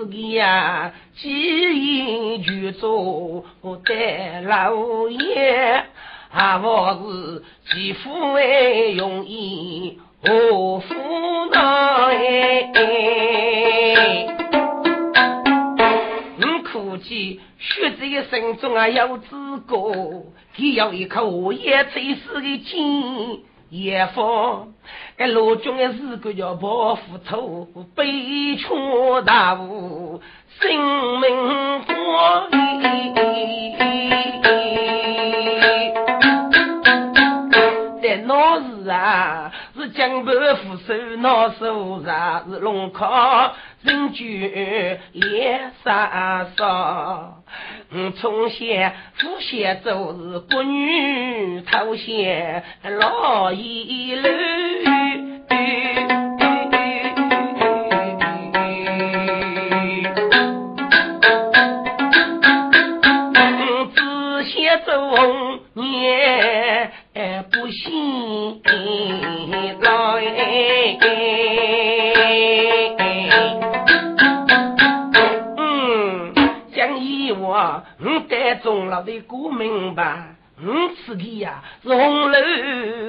此个呀，几言就做得老爷，还不是几副哎容易。我父老哎，我估计学在心中啊有资格，他要一口也最死的金也放。哎，罗中的日子叫报复仇，悲却大悟，性命过。在闹市啊！是江畔扶手闹手上，是龙考人居脸杀杀。我从前父先走是国女头先老一路。只先做年不信。老哎，我，我带中了的古明白，我此地呀是红楼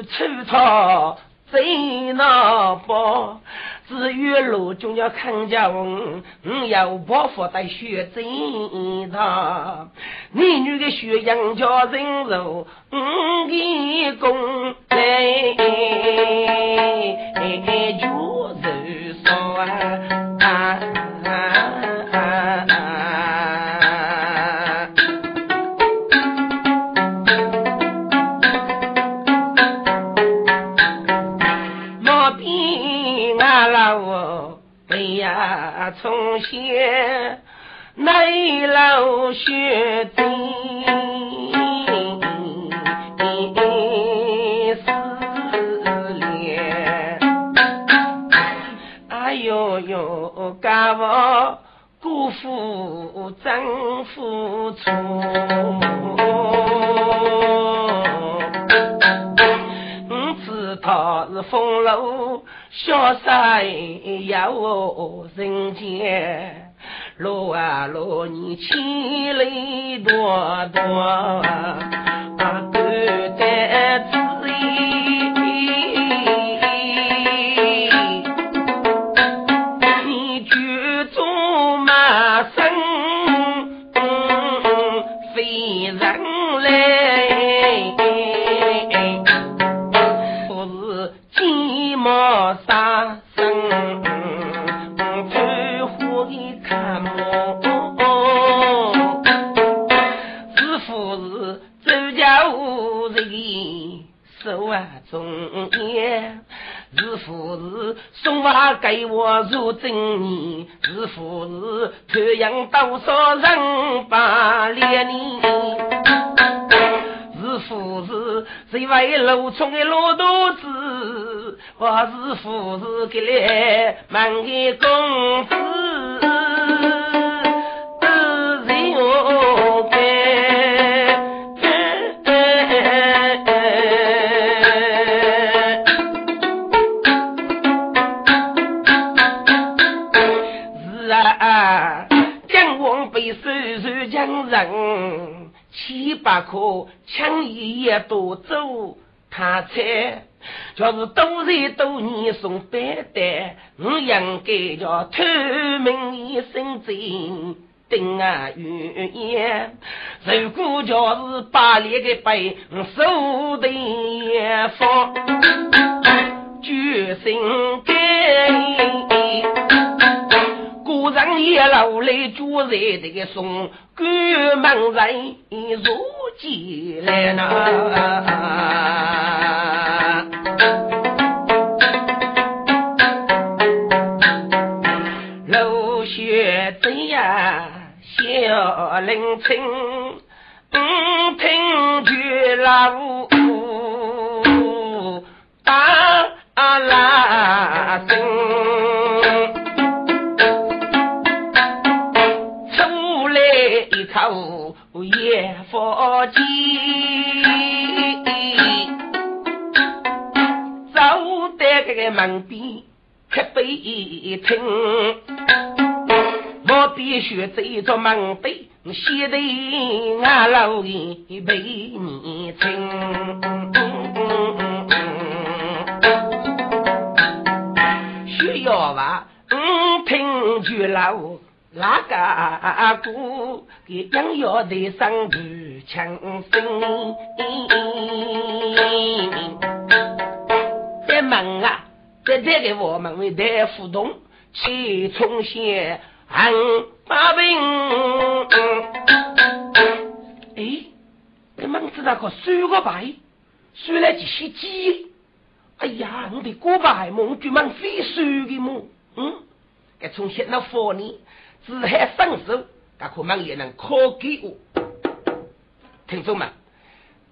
粗糙最难包，至于路中要看家文，我要包袱在学真他，你女的学养家人柔，我的功来就是说啊。从前内老学子思念，哎呦呦，干我辜负丈夫错，我知他是风流。潇洒有人间，路啊路，你千里多多，是不是送花。给我如真年，是否是太阳多少人把连你？是否是谁为路中的老头子？我是否是给了满的公子？人七八颗枪一夜夺走，他猜就是多人多年送白带，我应该叫偷明一生真定啊预言。如果就是把那个背，我手的放。心肝，古人也老来住在这个松，关门人如进来呐。楼雪怎呀，小林青，听句老打拉声，一口野火鸡，走在这个门边，可被听，我必须走着门边，写得俺老爷被你听。需要吧？嗯，听句老那个歌，给养要的上句强声。在门啊，在这个我们为在互动，去重现俺八兵。哎，你们知道个输个牌，输了几些鸡？哎呀，我的哥白梦就蛮非输的么？嗯，该从现在放你，只海上手，那可能也能靠给我。听众们，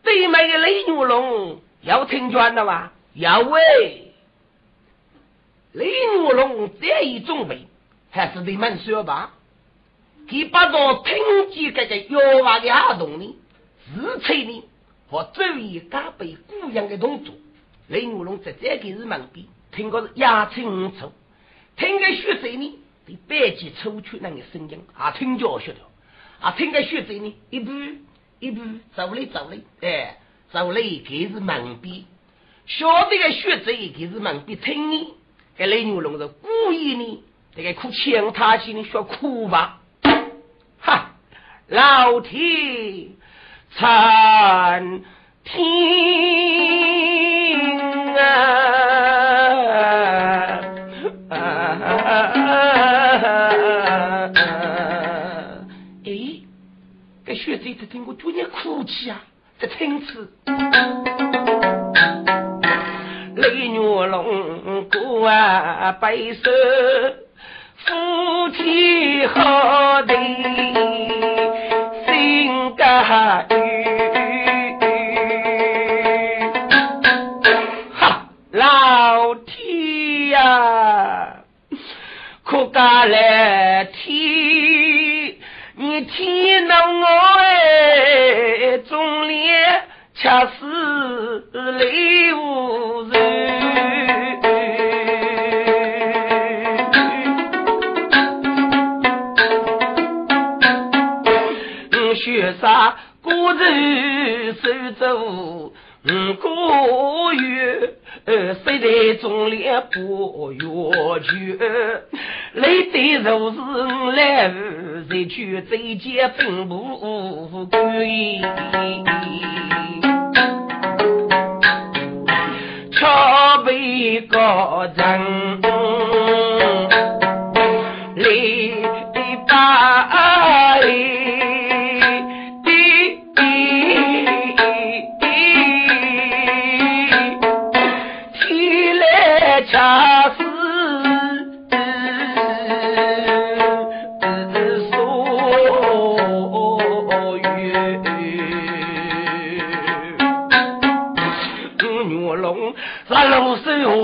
对面的雷牛龙要听劝了吧？要喂，雷牛龙这一准备，还是得蛮说吧？他把着听见这个妖娃的阿动呢，自吹呢，和注意加倍姑娘的动作。雷牛龙在这个日门边，听个是鸦青五臭，听个血水呢，比白鸡抽出那个声音，啊，听着晓得，啊，听个血水呢，一步一步走来走来，哎，走来给是门边，晓得个血水给是门边听呢，这雷武龙是故意呢，这个哭腔他心里说哭吧，哈，老天参天。哎，学这次听我多年哭泣啊，这听次。雷女龙哥啊，白首夫妻好的心甘哈，老天呀、啊，干来！天恼我哎，总连恰似泪无人。雪山孤舟手走，嗯，过月。谁在中连不越去？累得如是来日去，再见并不归。桥北高人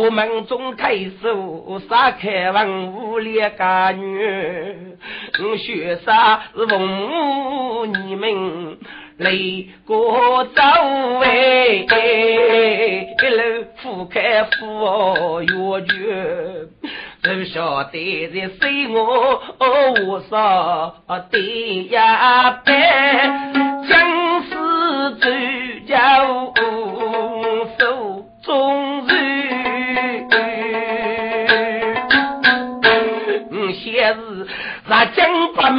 我门中太守杀开文武两家女，学杀是父母你们雷过走哎，一路铺开富越绝，都晓得在谁我我少的呀呗，将士走家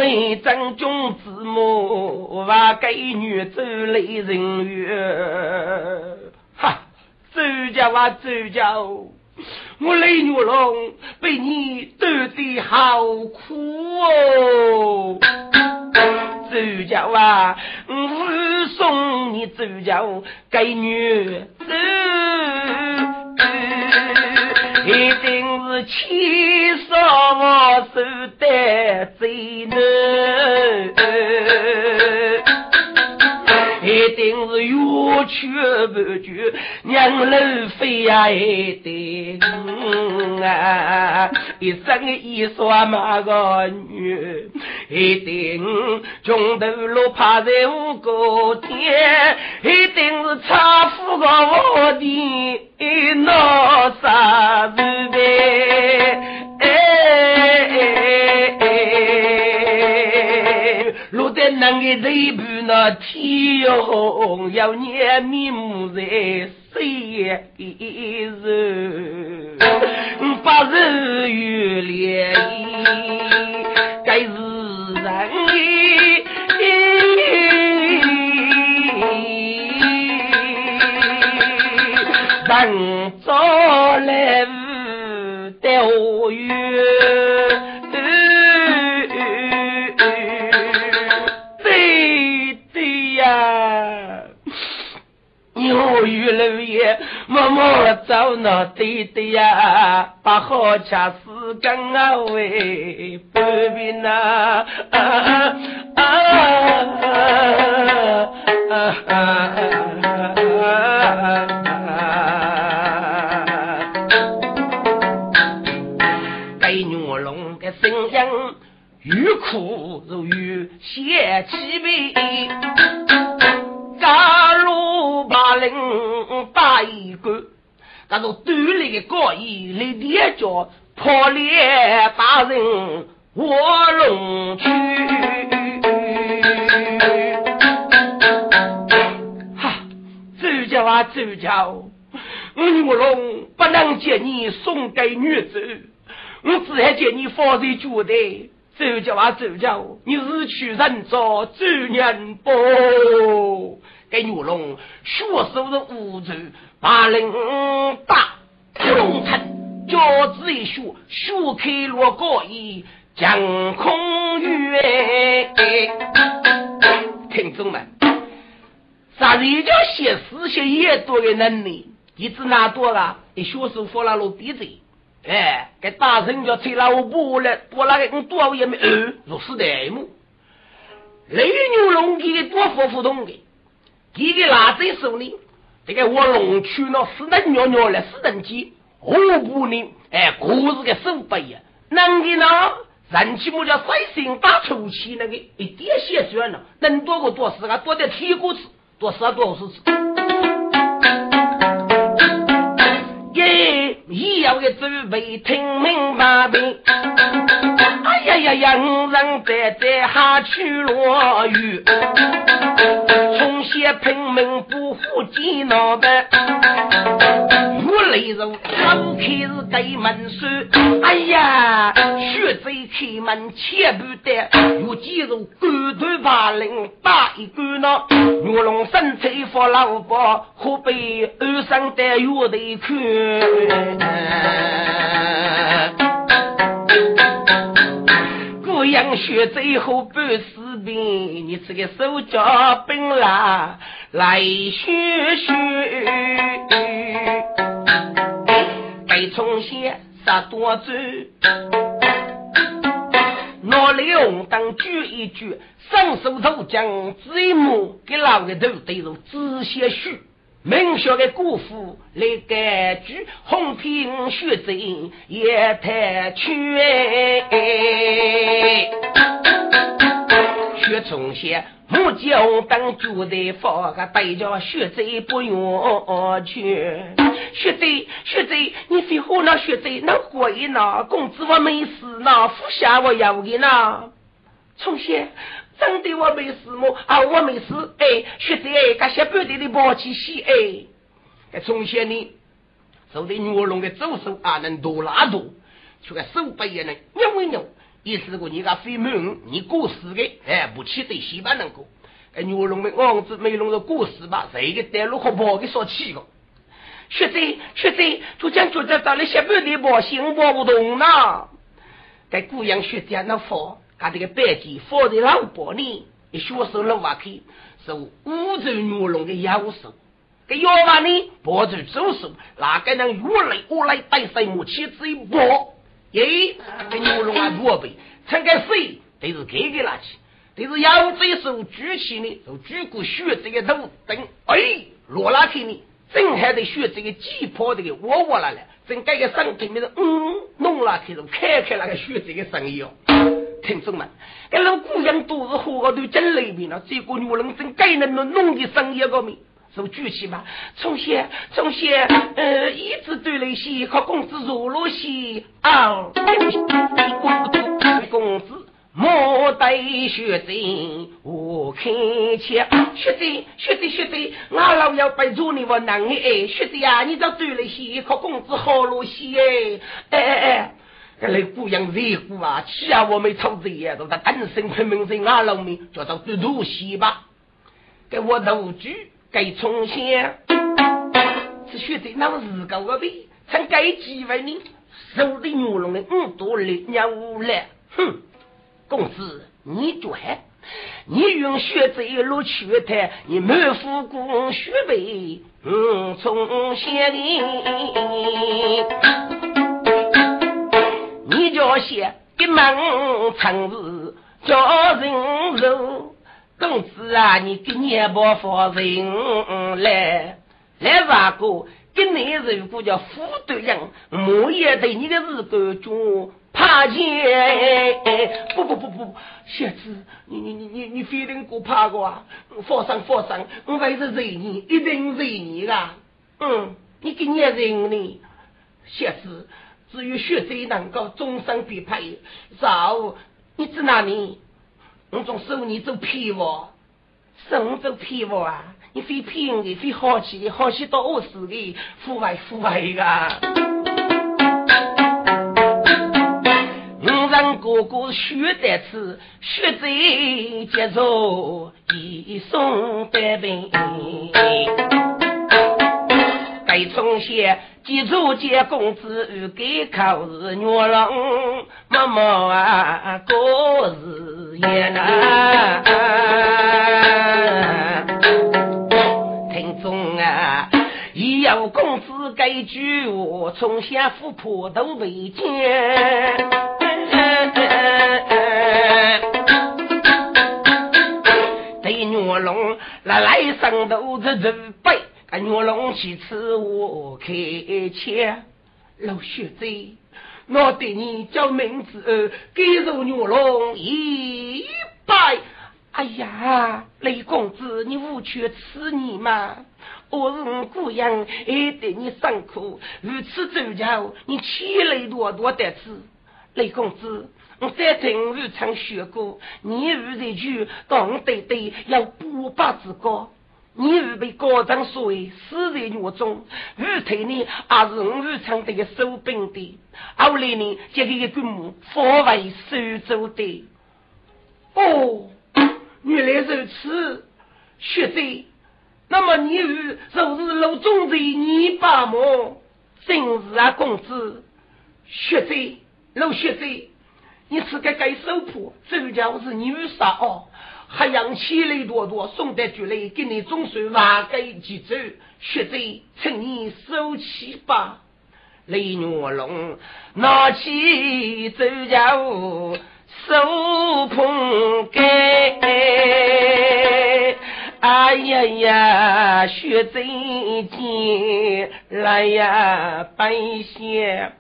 将八妹张君子母，把给女走来人缘。哈，周家哇周家，我雷玉龙被你斗得好苦哦。周家啊，我送你周家给女走，定是气死我手的最难，定是冤屈不绝，娘老飞呀一定啊，一生一双马个女。一定穷头路趴在五个天，一定是差富个我的那啥子呗？那个内部那天红，要念面目在谁日？八日月连，该是。人早来无钓鱼，对鸟语楼也默默走那对对呀，把好吃死干啊喂，不必那啊啊啊啊！欲哭如欲写起悲，如把人打一个，那种独立的高义来叠脚破裂打人卧龙去。哈，周家啊周家，卧龙不能接你送给女子，我只还接你放在脚的。周家啊，周家，你是去人早，周人不？给牛龙血手的无助，把人打龙城，脚趾一血，血开落高衣，将空月。听众们，啥人叫写诗写也多的能力？一直拿多了，一血手放了落地子。哎，给大人叫吹了我不了，多那个跟多少也没二，如此的么？雷牛龙给多佛互动的，给个拿在手里，这个我龙去了四等尿尿了，四等鸡，何不呢？哎，各是个手背呀，能的呢？人起么叫三心打抽气那个一点血算了，能多个多死啊，多点铁骨子，多死啊多少次？也要一准备听明白的。哎呀呀呀，五人在在下去落雨，从些拼命不服气脑袋。雷如刚开始开门时，哎呀，血贼开门千不得，有几如狗头把人打一个呢。玉龙生财发老婆，河北二生的月头看。姑娘血贼后半死兵，你这个手脚笨啦，来学学。多走，拿李红灯举一举，伸手投江一幕给老个头对着仔细数，明晓的姑父来改句，红皮血贼也太缺，血从前。木匠当主的放个对着学贼不用去，学贼学贼，你废话那学贼那会呢？公子我没事呢，副下我要的呢。从前真的我没事么？啊，我没事。哎，学贼哎，感谢半地的宝气息哎。哎，从前呢，受的牛龙的左手啊，能多拉多，出个手背也能扭一扭。意思个，你个非门，你过世的，哎，不起对西班能过。哎，牛龙的王子没弄个过世吧？谁个带路和跑给说起个？学贼学贼，就将觉得到了下半的毛心摸不动呢。在姑娘学贼那佛，他这个白鸡放在老包里，一学手了挖开，是五洲牛龙的腰手。给药丸呢，抱住左手，哪个能越来越来带什么气子一抱？耶，这牛龙啊，驼背，撑个水都是给给拿去，都是腰这手举起呢，就举过血这个头等，哎，落哪去呢？正还得学这个鸡婆这个窝窝来了，正盖个身体面的，嗯，弄哪去就开开那个学这个生意哦。听众们，这老姑娘都是活都真累命了，这个女人真该能弄弄的生意个命。都举起嘛，从前从前，呃，一直对那些靠公子入了些啊，公子莫对学贼，我看见。学贼学贼学贼，俺老要背着你我能哎，学贼呀，你这对那些靠公子好了些哎哎哎，这那姑娘热乎啊，起啊我没操贼呀，都在单身拼命在俺老面，叫做对路西吧，给我投举。该从前。是学的那日高个呗，趁该机会呢，手里牛龙的五多力鸟来，哼，公子你拽，你用学这一路去谈，你满腹功学呗，嗯，从前的，你叫写一门成字叫人肉。公子啊，你给年包放人来来啥个？跟你如果叫副队长，我也对你的日子就怕见。不不不不，小子，你你你你你非得给我怕过啊？放心放心，我还是认你，一定认你的。嗯，你给你认呢？小子，只有学贼能够终身必配。少，你指哪里？我种收你做屁娃，收你做屁娃啊！你非骗的，非好奇的，好奇到我死的，腐败腐败的。五人哥哥学得吃，学贼接着一送百病。该从前记住接公子给考试，女郎妈妈啊，过也难，听众啊！一有公子该句话，从前富婆都未见。对牛龙来来生都是日背，牛龙去吃我开钱，老学子。我对你叫名字，给入牛龙一拜。哎呀，雷公子，你无缺此你吗？我是我姑娘，也对你辛苦，如此周巧，你气雷多多得子。雷公子，我在听日常学过，你如这句讲对对，要不八之高。你是被高长所谓死在狱中，玉腿呢，还是我日常的个收兵的，后来呢，这个一个墓方为苏州的。哦，原来如此，学贼。那么你与就是陆中的你爸妈，真是啊，公子，学贼，陆学贼，你是个该收铺，周家是你与啥哦？还养起来多多，送得出来给你总算挖个几走，学贼趁你收起吧。雷牛龙拿起周家务，手捧盖。哎呀呀，学贼进来呀，白些。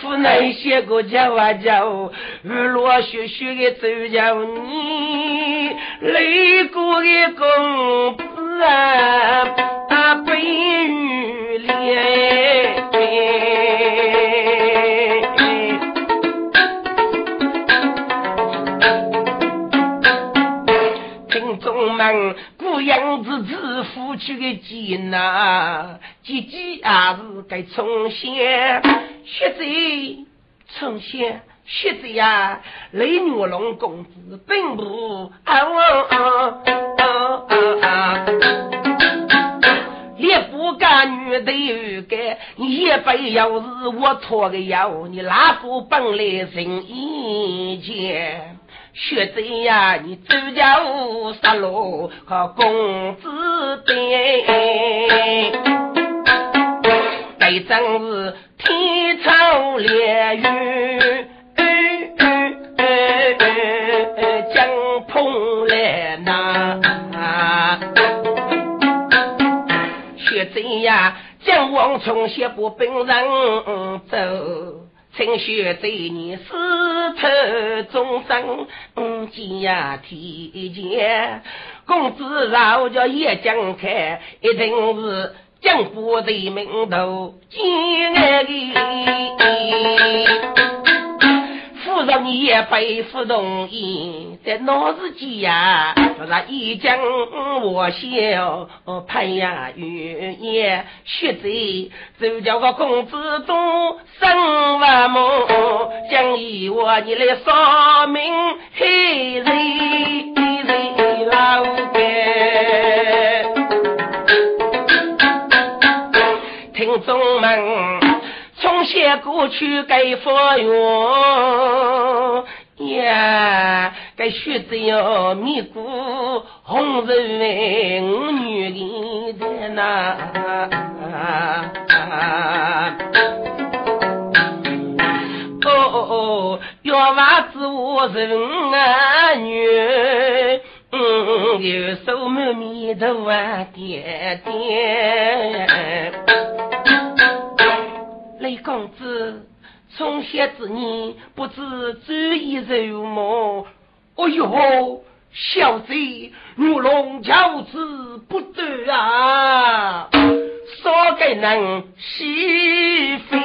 府内写个叫啊叫，日落雪雪的走叫你，累过的公子啊，啊背雨脸。听众们，姑娘子子夫妻的艰难，姐姐还是该从先。学贼从前，学贼呀，雷女龙公子并不啊，烈不干女的有个，一辈要是我错个腰，你哪个本来人一见？学子呀，你走家务杀戮和公子对，这真是天朝烈雨。江碰来呐，学子呀，将王从写不本人走，趁学子你死透终生，见呀提前，公子饶叫叶江开，一定是江湖的名头，敬爱的。不让你也背负容易，在闹日间呀，让一将我笑，盼呀月夜血贼，就叫个公子多生万梦，将以我你来说明黑人老爹，听众们。从写过去该佛哟呀，该学子哟迷糊红人为五女的在那。哦哦哦，要娃子我人啊女，嗯，有手满面头啊爹爹。公子，从小子你不知专一柔毛，哎呦，小贼如龙骄子不得啊！说给人是非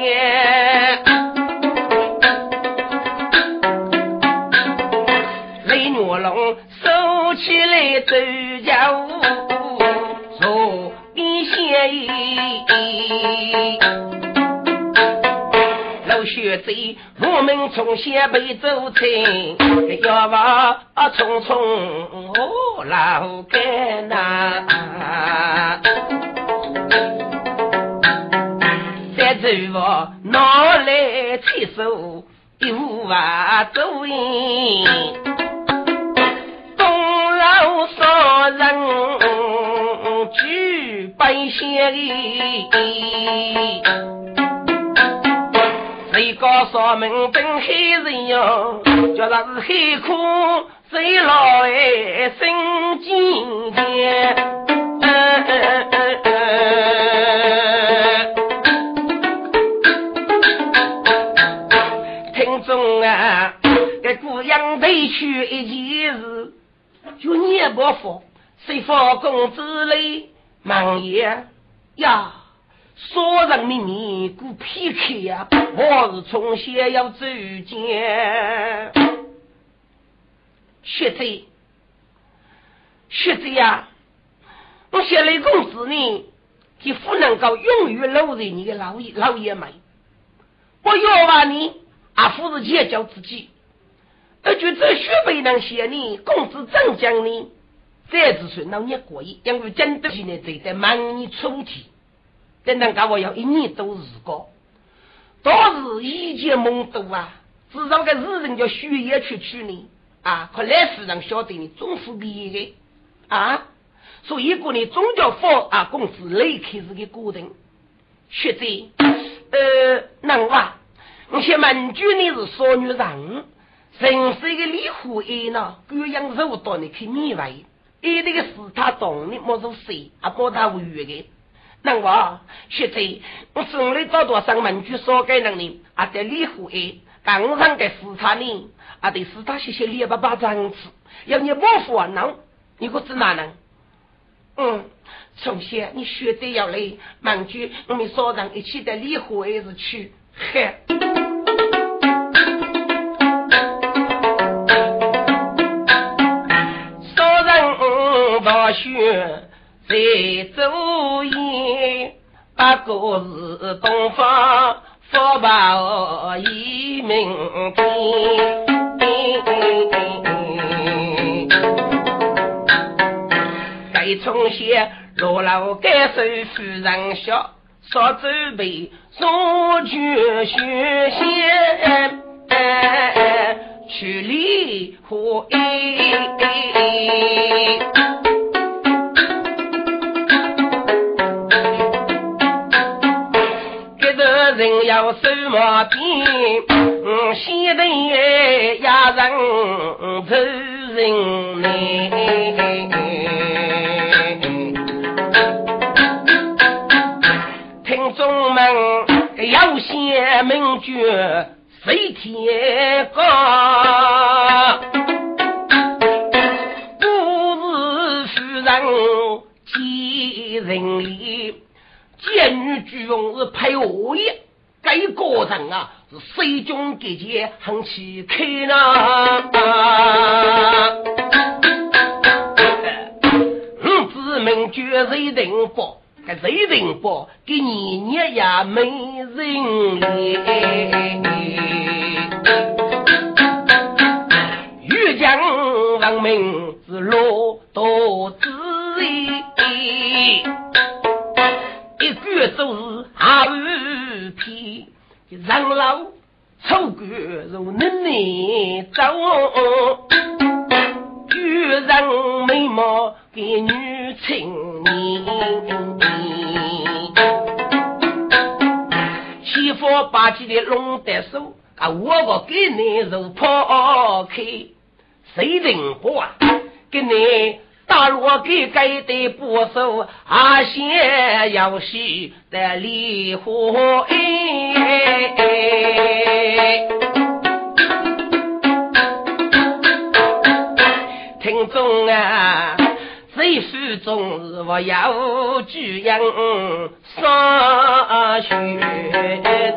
也？雷女龙收起来走老学子，我们从小被走亲，要往匆匆我老干呐。再走我拿来牵手，一无法走远。东楼上人举白线。谁告诉门本黑人哟？叫他是黑苦，谁老爱生金钱？听众啊，这姑娘得去一件事，就你不服，谁发工资嘞？忙爷呀！说人秘密过 PK 呀，我是从小要走见。学者，学者呀，我写雷公子呢，就不能够永远留在你的老爷老爷们。我要话你，阿夫是结交自己，而就这学辈能写你，公子真讲你，再子孙那你过意，因为真的现在在在忙你出题。等等，讲我要一年多时光，倒是一件懵懂啊！至少个日人叫血液去取呢啊！可来世人晓得你总是别的啊！所以过呢，总叫放啊公子离开这个过程。学者，呃，能哇？我先问句，你是少女人，人是一个离婚呢？各样肉到你去米味，一这个事他懂，的莫说谁啊？莫他无语的。那我学者，我手里找多少文具少给能力，啊，得离婚哎，刚上个视察呢，啊，得视察写写列巴巴张纸，要你不服啊，能，你可知哪能？嗯，从小你学得要来文具，我们少人一起的离婚还是去，嘿。在昼夜，八个是东方佛宝一名天。该从些坐牢该受夫人笑，少准备，送去学仙，去离婚。人要守马鞭，先得压人走人难。听众们要先明觉谁天高，不是夫人见人脸。见女主翁是配我也，该个人啊是水中结结很气开呢。五子名绝谁定宝，该谁定宝给年年也没人怜。欲将亡命是落刀子。做事还不偏，让老丑官如奶奶走，女人美貌给女青年，欺负霸气的龙得手啊！我个给你如抛开，谁人不啊？给你。大罗给给的不收，阿先要洗的离婚。听众啊，这书中是我要举样上学的，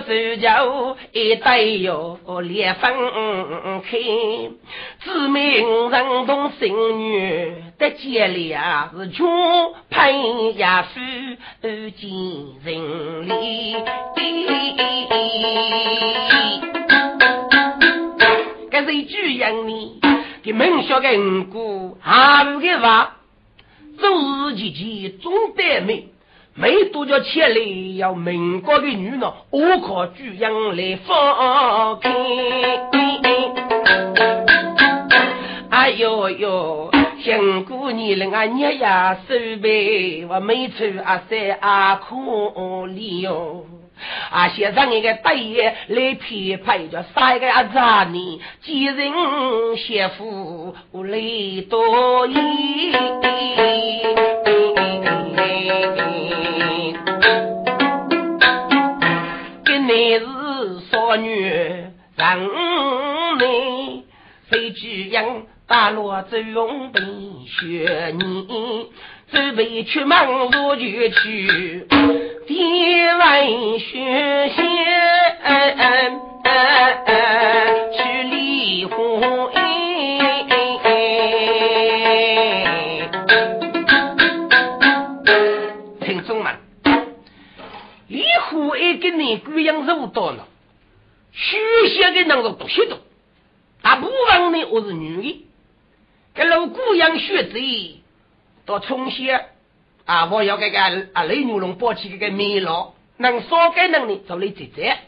学走脚，一带哟裂分开，知名人。同心女的结连是穷配呀夫见人。离。这是一句样呢，给门下的五姑还不给话，做日姐姐总得美。没多少钱里，要民国的女人，我靠举样来放开。哎呦呦，辛苦你了啊，日呀手背，我没穿啊衫啊可怜哟。啊，先生一个大爷来批判，叫三个阿杂呢，几人媳妇来多言。跟你是少女人美，谁知样大罗走用本学你，准备出门我就去。天外学仙去离婚，听众们，离婚一个你姑娘肉多了，学仙的人都不许多，大部分呢我是女的，跟老姑娘学贼到从小。啊！我要这个啊，雷牛龙抱起这个米老，能少给能力就来姐姐。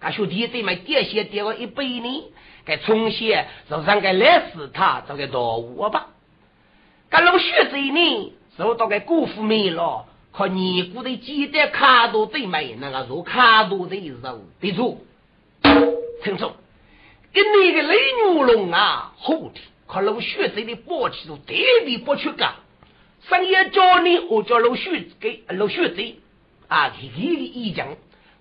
啊，兄弟对买点些点我一百呢，该从小就让个来死他这个多我吧。搿老学子呢，受到个姑父米老可尼姑的鸡蛋卡多最美，那个肉卡多的肉的住，听说跟那个雷牛龙啊，后天可老血贼的宝气都特别不去干。上夜叫你，我叫老血给老血贼啊，给给一讲，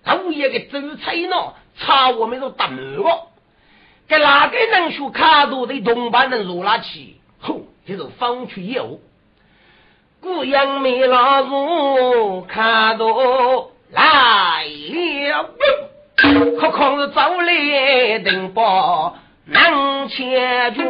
头一个走菜呢，差我们都打满了。给哪个能学卡多的同伴能入那去？吼，就是放出业务。姑娘没老母看到来了，可况是走来登报难切住。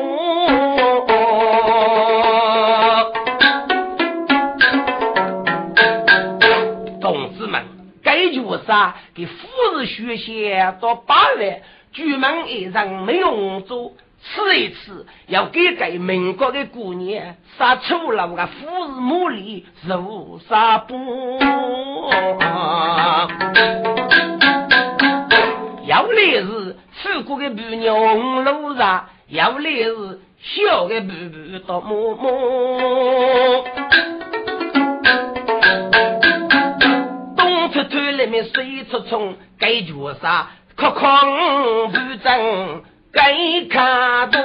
啥？给夫人学些到八月，举门一上没用做。吃一次，要给给民国的姑娘杀出了我个富士母里如纱布，要来是吃过的布娘红炉上，要来是小的布布到摸摸，东出头里面水出冲，该做啥？可况不争。该看多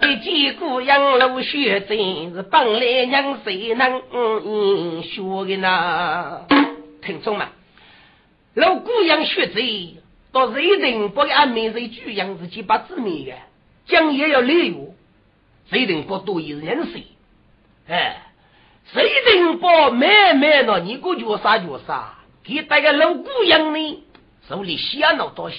一见姑娘露雪真是本来娘谁能学的呢？听众们，老姑娘学贼，到谁定不按名谁举样子去把字面的，讲也要礼物，谁定不多一人谁？哎，谁定不慢慢呢？你个叫啥叫啥？给带个老姑娘呢？手里想了多少？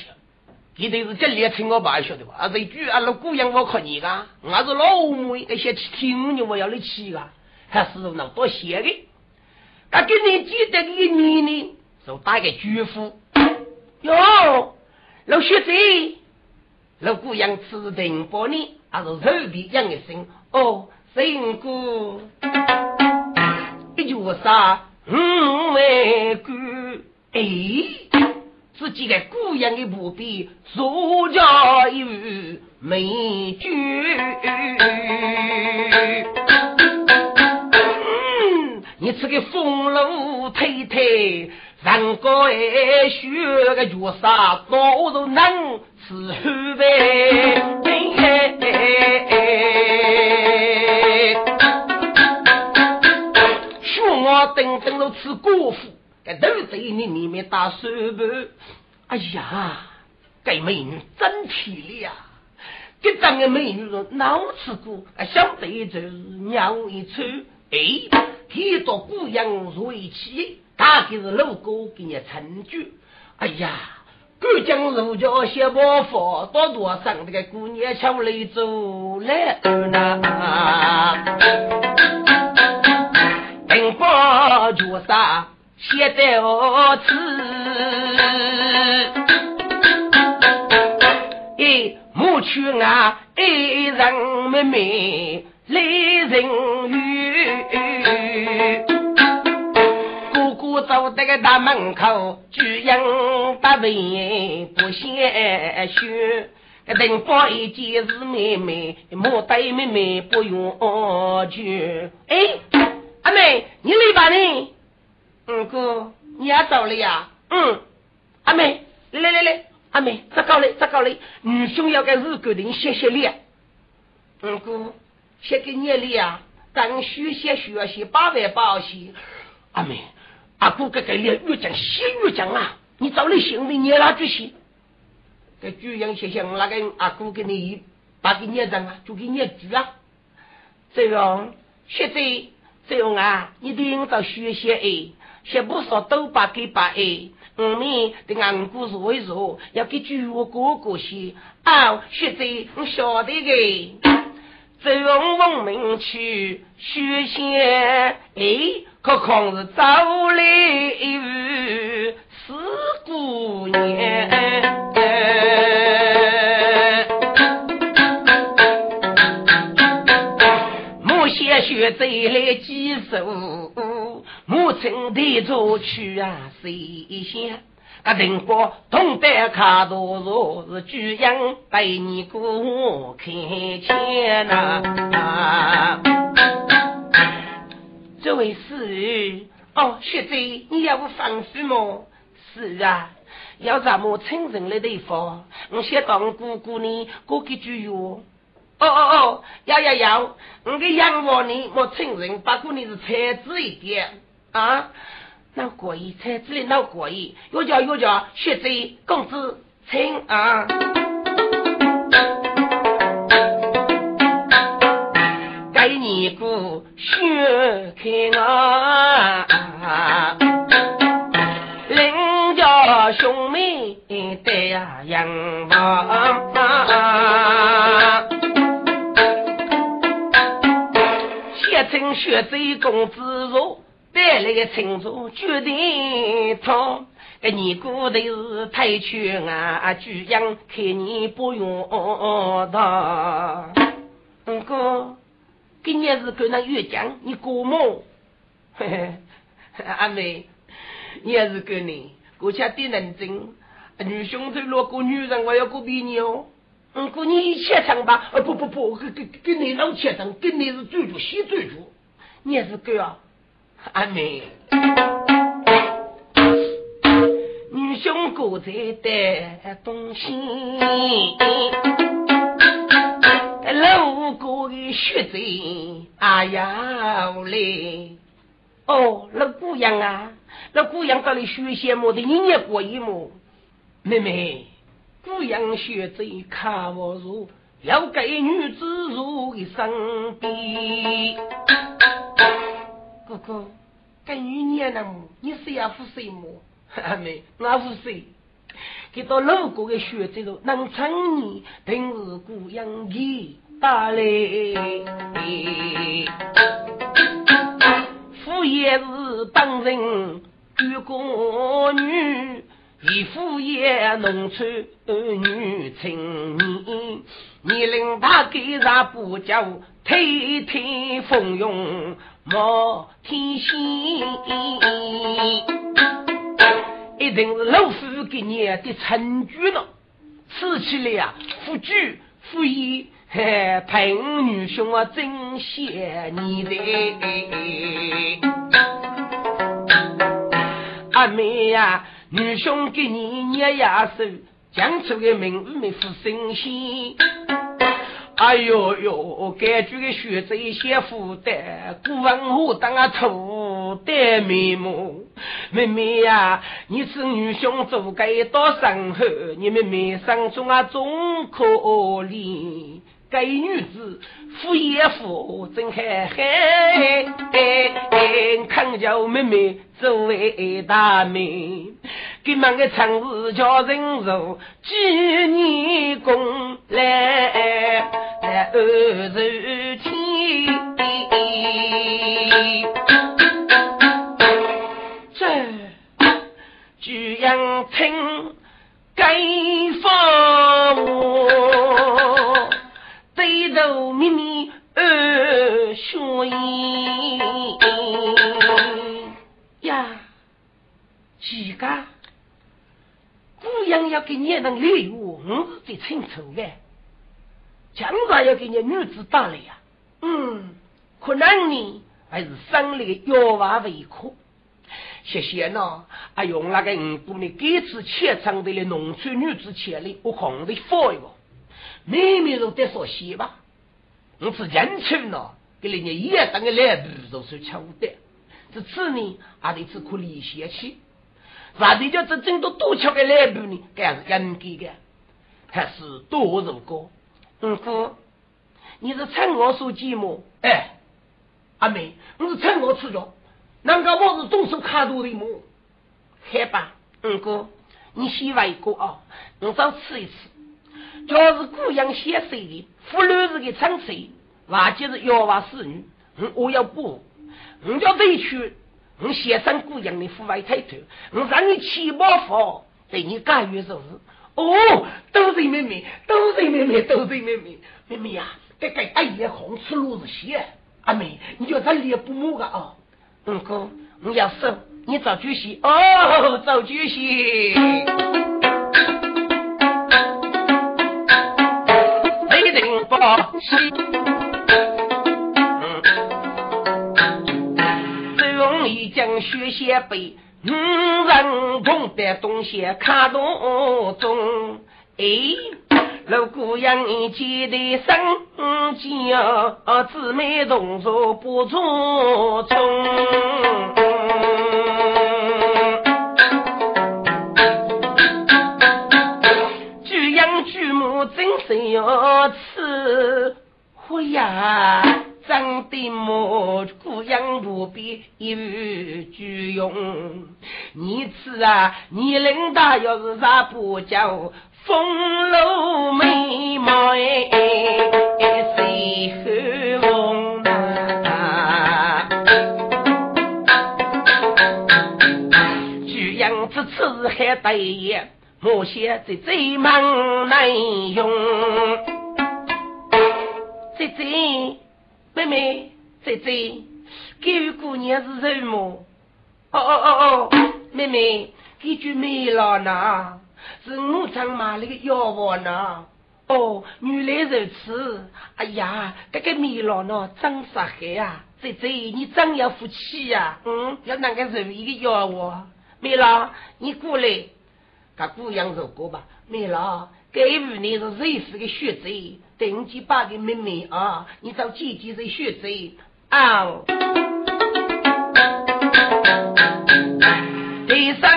一定是这里听我爸晓得吧？啊，这句啊，老姑娘我看你个，我是老妹，那些听你我要你去个，还是能多些的。他给你记得个你呢，就打个祝福。哟，老学生，老姑娘吃定包呢，还是头皮养一声哦，辛苦。一句啥？嗯，为姑哎。自己的姑娘的墓碑，塑家一美眷。嗯，你这个风流太太，人高爱学个绝杀，多都能吃后呗。学我等等都吃果腹。在都在你里面打手板，哎呀，这美女真漂亮！这张个美女说脑吃过，相对就是娘一出，哎，提到姑娘如一起，大概是老哥给你成就。哎呀，干将如家小包袱，多多上这个姑娘桥里走来，等把脚上。写在何处？哎，母去啊，爱人妹妹来人雨。哥哥走在个大门口，举阳八位不嫌羞。等宝一见是妹妹，莫对妹妹不用惧。哎，阿妹，你来吧你。嗯哥，你也走了呀？嗯，阿妹，来来来来，阿妹，咋搞嘞？咋搞嘞？女兄要给日狗的，你谢谢你。嗯哥，谢给你了呀。等学些学习，八万八些。阿妹，阿哥哥给你越讲谢越讲啊！你找你兄弟捏哪句些？这句样谢谢我那个阿哥给你把给你讲啊，就给捏住啊。这样，现在这样啊，你听到学些哎。学不说都把给把哎，我们的俺姑说一说，要给举我哥哥些啊，学在我晓得个，走文明去学些哎，可况是早来一位四姑娘。些学在来几首。母亲的走去啊，谁想？啊，人过同得卡多若是巨阳带你过看钱呐。这位是哦，学长，你要我放肆吗？是啊，要咱们称人的地方，我先当姑姑呢，过几句哟。哦哦哦，要要要，我个养活你，我承认，不过你是才子一点。啊，那过意，才子的那过意，又叫又叫学贼公子请啊，给你个学开啊，邻家兄妹对呀养啊。学贼公子如带来的请主决定他，给你姑的是太缺啊，居养看你不用他。五哥，今年是跟那月江，你过吗？嘿嘿，阿妹，你也是跟你过去得认真，女兄弟落过女人，我要过比你哦。嗯，姑你切成吧？呃，不不不，跟跟跟你老切成，跟你是最主西最主，你也是哥啊，阿妹，女兄哥在带东西，老哥的血贼，哎呀嘞！哦，那姑娘啊，那姑娘到底学些么的？你也过一么？妹妹。姑养学贼看我如，要给女子如的身边。哥哥，给女年了么？你是要服谁么？阿 妹，我服谁？给到路过的学贼路，能称你定是姑养的大嘞。夫也是当人遇过女。一夫也农村女青年，你令他给啥不叫天天风涌莫天心，一定是老夫给你的成就了。吃起来呀，富居富裕，还陪女兄啊，真谢你的阿妹呀。女兄给你捏牙手，讲出个名字没副新鲜。哎呦呦，感觉个学子一些负担，古文化当啊土的面目。妹妹呀，你是女兄做该多深厚，你们妹生中啊总可怜。该女子富也富，真嗨嗨，看叫妹妹作为大妹，给忙个城市叫人如几年功来来二十天，这居阳城该放。娘要给你人礼物，我是最清楚的。将来要给你女子打理呀，嗯，可能呢还是生的药娃为苦。谢谢呢，啊用那个五姑呢，给次切场的农村女子钱礼，我看的放一个。妹妹都得说些吧，我是人称呢，给人家一当个来步都是巧的，这次呢还得是可理解去，啥的叫这真多多吃个来步呢？该是应该的，还是多如歌？嗯哥，你是趁我手寂寞？哎，阿妹，你是趁我吃着，难道我是动手卡多的么？好吧，嗯哥，你喜欢一个啊，我少吃一次。要是姑娘写谁的，妇女是个长谁，娃就是要娃侍女，我要补，我叫委屈，我先生姑娘的父外抬头，我让你起毛房，对你干预做事。哦，都是妹妹，都是妹妹，都是妹妹，妹妹呀，这个阿姨红吃路子些，阿妹，你叫他脸不木个啊？嗯哥，我要收，你早就洗哦，早就洗。将血先背，五人同的东西看懂中。哎，老姑娘记得生家，姊妹同坐不错中。谁要吃活呀？长得么？姑娘不必一语俱用。你吃啊？你领导要是啥不叫风流美貌哎，谁和我啊？居样子吃还得意。我写这最忙难用，这这妹妹，这这这姑娘是什么？哦哦哦哦，妹妹，这句没了呢，是我常买那个药丸呢。哦，原来如此。哎呀，这个米老呢，真杀害啊！这这你真要福气呀！嗯，要哪个如意的药丸？米老，你过来。他姑娘如果吧，没了。该五年是瑞士的学者，等级八的妹妹啊，你找姐姐是学者啊。第三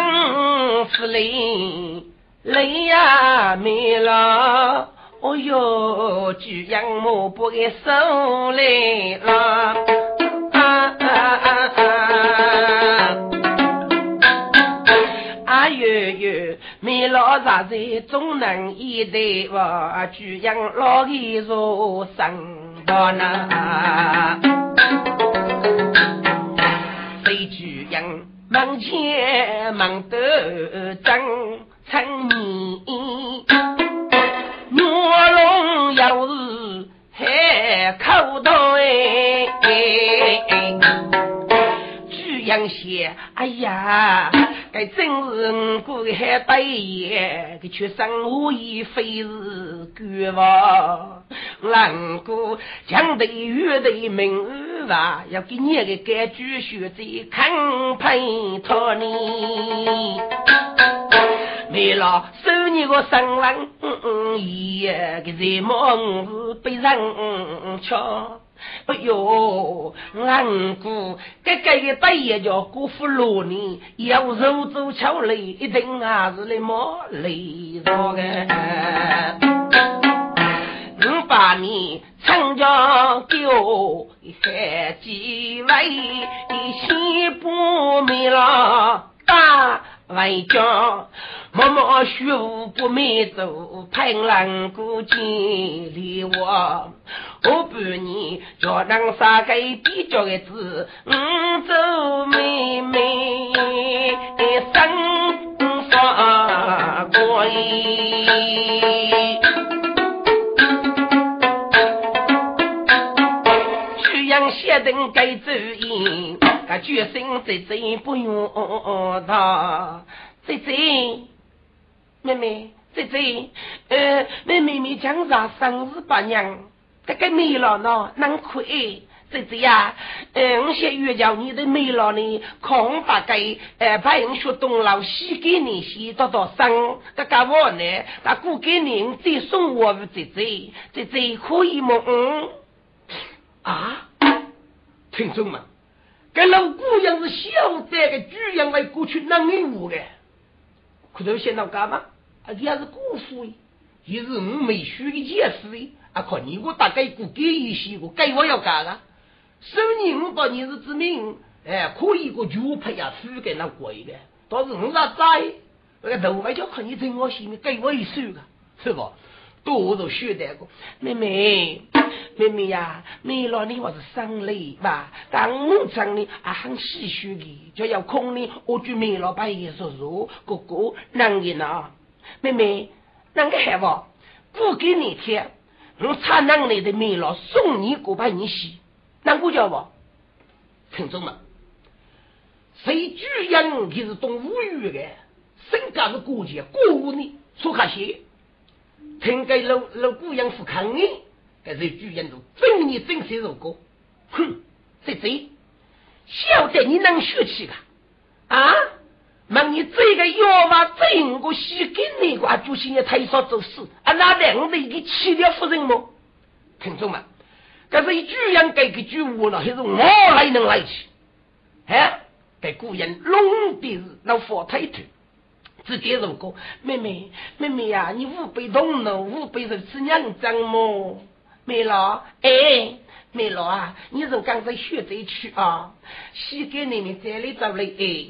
是泪，泪呀没了。哦哟，居然我不给收来了。你老杂在总能一代话，居然老一如生到那，谁居然门前忙得正成泥，卧龙要是还口头哎，居然些哎呀！还真是我过的还得意，这却生无意非是绝望。难过强队乐队名儿吧，要给你个该举学者看陪托你。为了收你个生人，也给人梦是被人瞧。哎呦，俺姑这个一大爷叫姑父罗呢，要肉走桥来，一定还是来毛来着个。我把你长江丢海几位，西部没了大外江。默默学不没走，盼郎过见离我。我半年叫人杀个比较的字，五走妹妹生发贵。曲阳写等该主意，他决心再再不用他，再再。妹妹，姐姐，呃，妹妹妹讲啥生日八娘，这个没了呢，难亏。姐姐呀，呃，我先约叫你的没了呢，空大概呃，把人学东老西给你西多多生，这个我呢？他过给你再送我姐姐，姐姐可以吗？嗯，啊，听众们，这老姑娘是晓得个居然为过去那礼物的。可头想到干嘛？啊，这也是辜负的，也是我没学的解释的。啊，靠你我大概估给一些个，该我要干了。收你我把你是之命，哎，可以个就配呀，付给那贵的。倒是我那在那个头发就看你在我心里给我一手个，是吧？多少学得个妹妹，妹妹呀，没了你我是生累吧？但我讲呢啊很唏嘘的，就要空呢，我就没了把爷说说哥哥难的呢。妹妹，那个还不？不给你贴，我差能力的没了，送你过把你洗，那个叫不？听众们，谁居然就是懂无语的？身家是过节过五年，说卡些。听给老老姑娘是看你，这是居然都真你真心如果，哼，这这，晓得你能学起个，啊！问你这个妖娃真个西给你个，就是你太少做事，啊，那两个一个欺掉夫人么？听众们，这是一句样给个句话了，还是我来能来去？哎，给古人弄的是那佛太头，直接如果妹妹妹妹呀，你五百动怒，五百是吃娘张么？妹老哎。梅老啊，你是刚才学这去啊？西给你们这里找来哎，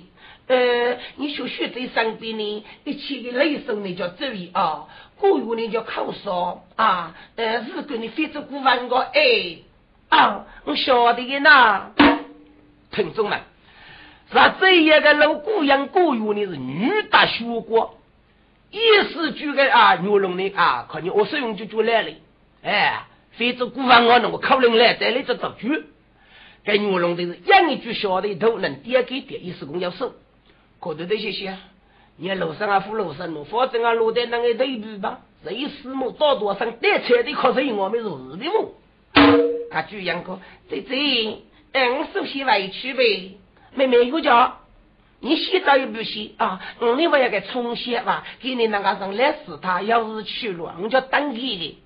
呃，你学学这上边呢，一切的雷声你就注意啊，古语呢叫口说啊，呃，如果你非做古文个哎啊，我晓得的呐，听众们，那这一个老姑娘古语呢是女大学过，意思就个啊，牛龙的啊，可你我使用就就来了，哎。非洲古方我能够考虑来带来这造句，该牛龙的是养一句小的头能点给点一时工要收，可得这些些，你看路上啊扶路上路，否则啊路在那个对比吧，这一时么到多上带车的可是我们是的么？他居然哥，这这，嗯，首先回去呗，妹妹有叫你洗澡也不洗啊，我另外要给冲洗吧，给你那个上来死他，要是去了，我就等你的。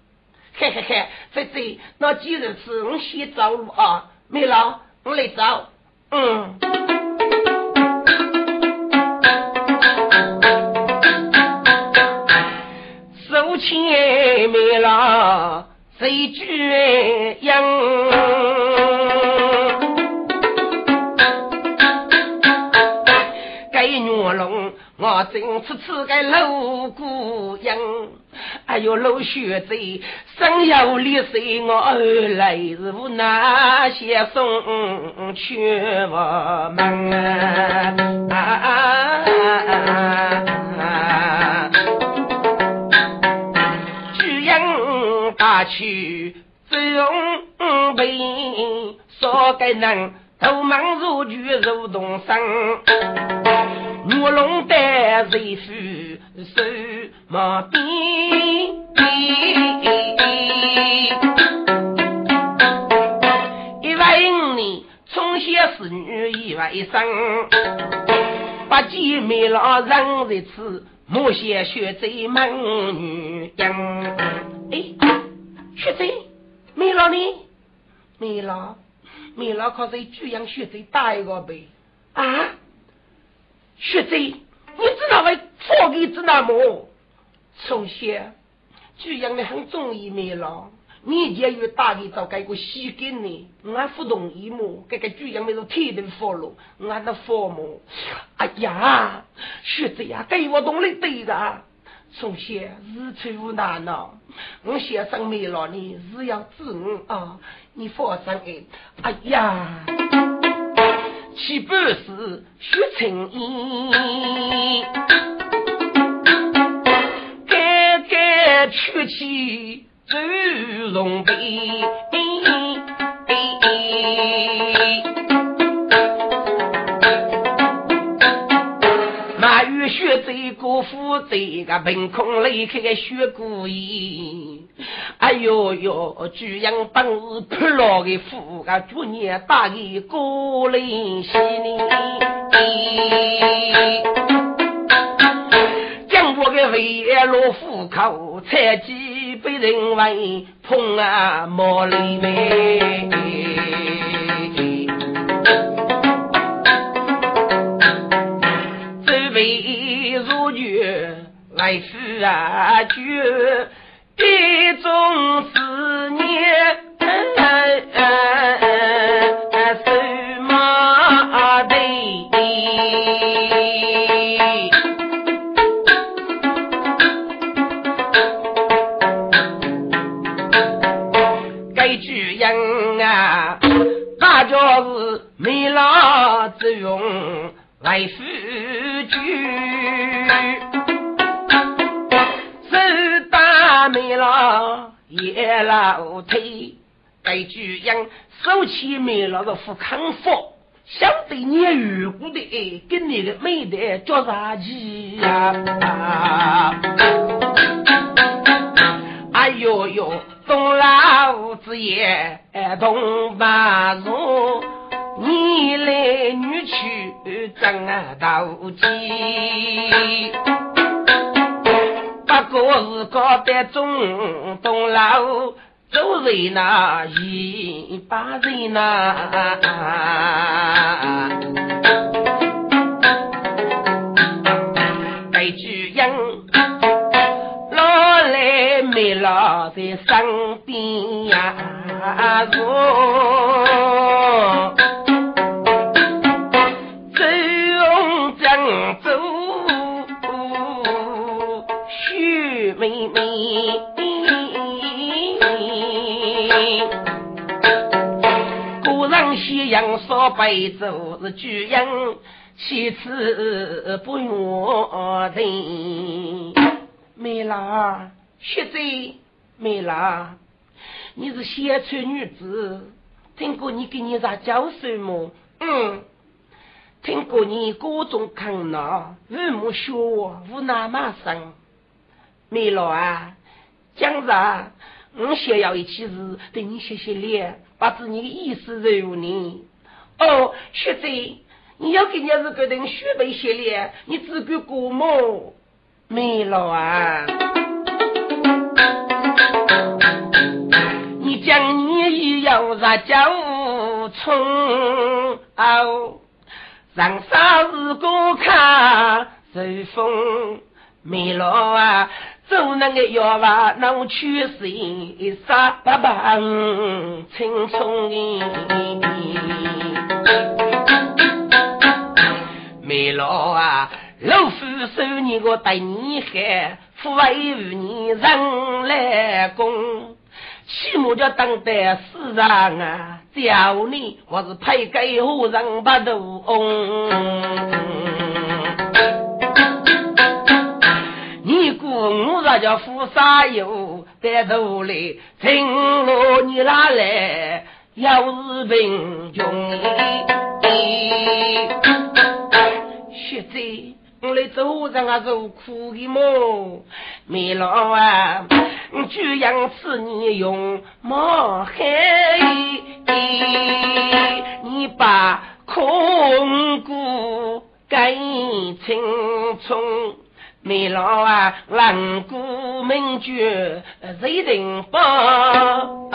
嘿嘿嘿，这这，那既然是我洗澡了啊，没了，我来找。嗯，手牵没了，谁举样？龙我正次次个老姑娘，哎呦老学贼，生有力水，我儿来是无那些送去我们啊！举人大去走背，说个人头忙如举如动身。卧龙带瑞夫手毛边，一万年从小是女一万生，八姐妹老人在此，莫嫌学贼门女样。哎，学贼，妹老呢？妹老，妹老可是居样学贼大一个呗？啊？学贼，你知道为错给知道么？从小，这样的很中意你了。你家有大的找给个西根呢？我不同意么？这个这样的是天定佛路，我那佛么？哎呀，学贼呀，给我动力对的。从小日出无难呐，我先生没了你，是要自我啊！你放心，哎呀。岂不是虚情意？改改出去走容悲。这个负这个凭空离开个雪姑爷。哎呦呦，居然本是破落的富啊，祝你大爷过来喜呢！将我的围落虎口，才几被人问碰啊毛里面。来夫啊，就。一种思念，什么的？该句人啊，大家是没老之用来诗没了也老腿，该句样手起没了的富康福，想对你遇过的跟你的妹的叫啥鸡呀？哎呦呦，东老子也东八路，你来女去。争啊斗鸡，不过是搞得中东老。走人呐，一把人呐，白居易老来没老在身边呀，坐。妹妹，古人夕阳烧白粥是巨阳，其次不愿人。梅郎，学贼，梅郎，你是乡村女子，听过你给你咋教授么？嗯，听过你各种抗闹，父母学我无那马生。梅老啊，讲啥？我想要一起事，对你洗洗脸，把子你的意思柔呢。哦，学长，你要给人家是个人学背洗脸，你只管过么？没了啊！你讲你要啥叫冲哦？上山是过看随风没了啊！做那个药吧，那我去谁杀爸爸青葱没老啊，老夫收你个大女孩，父为与你人来攻，起码叫当得世上啊，叫你我是配给后人不渡翁。我这叫富沙油在肚里，情路你哪来？要是贫穷，学姐，我来做人啊，受苦的么？没老啊，居然是你用毛海，你把空谷改青葱。梅老啊，万古名绝谁人帮？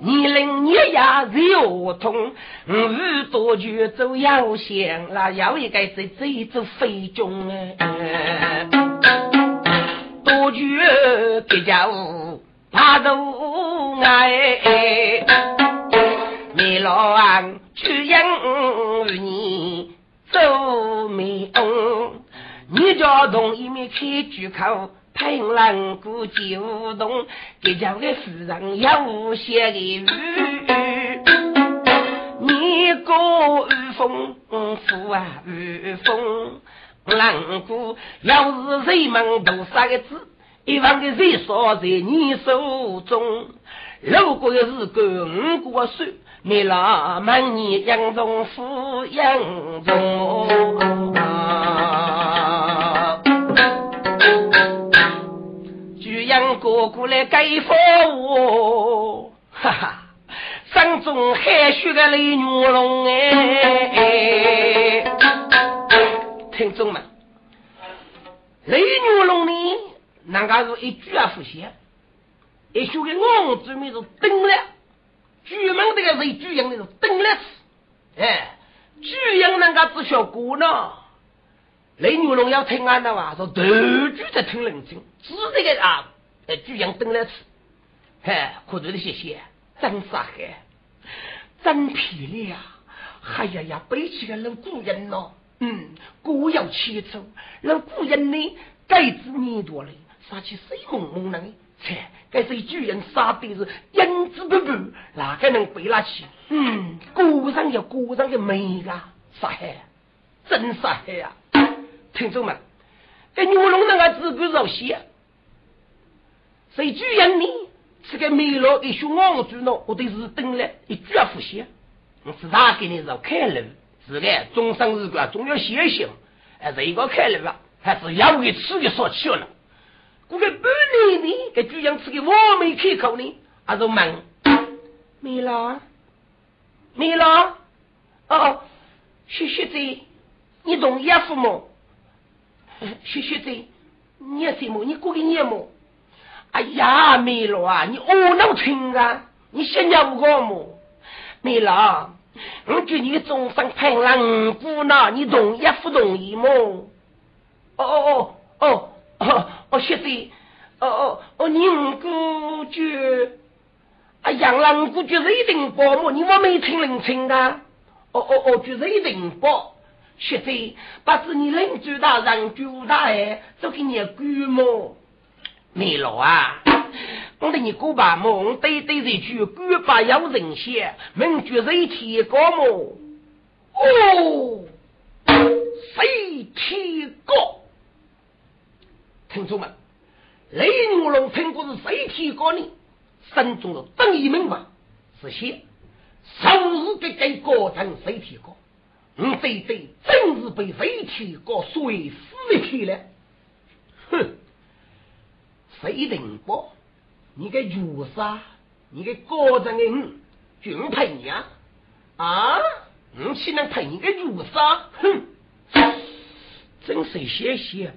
你令你呀肉痛，五多句走腰线，那要一个是这走飞中哎，多句比较怕都爱，梅老啊，去养你。周美翁，你叫同一面开句口，喷浪过九洞，给叫个夫人有些的语。你过雨风，富啊雨风，浪过要是人们都三个字，一万个人说在你手中。如果要是跟五过手。你老满你养中富养中，就养哥哥来盖房屋，哈哈，山中海雪个雷女龙哎，听众们，雷女龙呢，那个是一句不写，一说给我准备是登了。巨门这个人，巨阳那种登了次，哎，巨阳那个只小姑呢，雷牛龙要听俺的话，说头句在听冷静，只这个啊，哎，巨阳登了次，嗨，可头的谢谢，真杀害，真漂亮，哎呀呀，背起个老古人咯，嗯，古有千秋，老古人呢，盖子年多了，杀起水蒙蒙呢。切，该是巨人杀的是英姿勃勃，哪个能背得起？嗯，古上有古上的美啊，杀害，真杀害呀！听众们，这牛龙那个自古肉血，谁巨人呢？这个美罗一胸昂住呢，我都是等了一句也不写。我是他给你绕开了，是的终生日光总要写写，哎，这一个开了吧，还是要为吃的说气了。过个半年呢，给居然吃个我没开口呢，还是忙，没了，没了。哦，雪雪子，你懂叶父母？雪雪子，你什么？你过个年么？哎呀，没了啊！你恶脑听啊！你想要我么？没了，我叫你终身陪郎姑呢，你同意不同意么？哦哦哦哦哦哦，雪子，哦哦哦，你五姑舅，啊，杨郎姑舅是一定保么？你我没听人清的。哦哦哦，就是一定包，学费不是你邻居大人就大哎，都给你估么？没了啊！我对你过把么？对对这句估把有人写，名句谁提高么？哦，谁提高？听众们，雷牛龙听过是谁提高呢？心中的正义明白是写。数日给给高成谁提高？你对对，真是被谁提高碎死一批了？哼！谁定不？你个儒杀，你个高成的你，就陪你啊！啊！你岂能陪你个儒杀？哼！真是谢谢！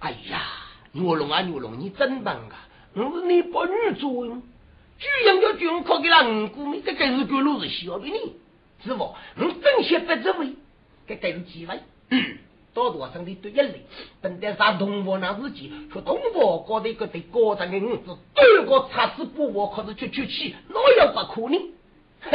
哎呀，牛龙啊牛龙，你真棒啊！我是你不女主。居然要军考给那五姑妹，这该是个路是小的呢，是不？我真想不这位，这该是机会。嗯，多多生的对一类，等待杀东坡那时期，说东坡搞的一个对高长的五子，对个差事不我可是去去气，哪有不可能？哼！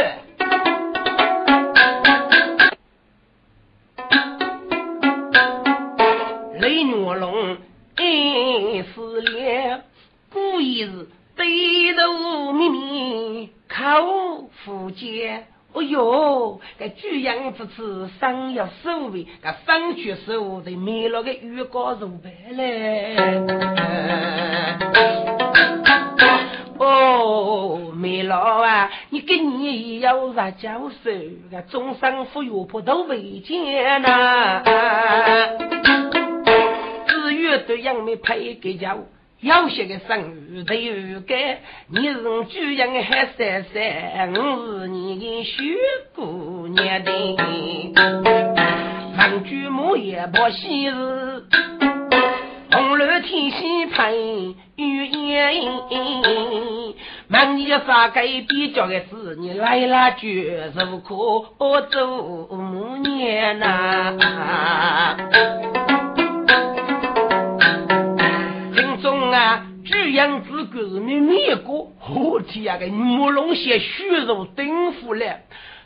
雷月龙一丝连，故意是。低头咪咪口腹间，哦哟，这巨样子吃生要收尾，这生去收的没了个鱼膏肉白嘞。哦，没了啊，你跟你要啥交手？这终身富裕不都未见呐？只有对杨梅配个交。有些个生日都有改，你是主人还三三，我是你的小姑娘的。问句母也不喜事，红楼天西配玉烟。问你啥个比较的事，你来了就是可做母娘呐。啊巨阳之歌是你灭过，我天呀！个木龙些血肉顶腐了，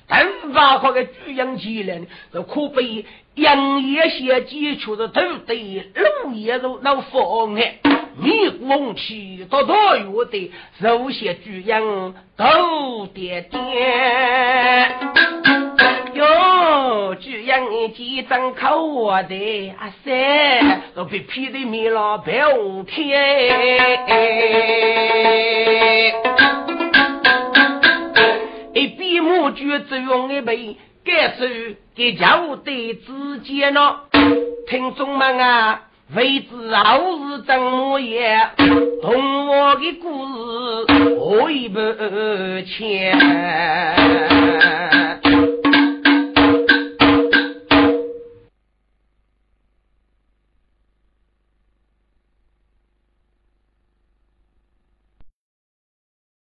但把块个巨阳起来，这可被杨叶些基础的土地，龙叶肉那风哎，灭过气到大月的肉些巨阳都点点。哟，居然你几张口我的阿三，都被批的米了白五天。一笔墨就只用一杯，感受给家务的之间呢。听众们啊，未知后日怎么样？同我的故事可以不浅。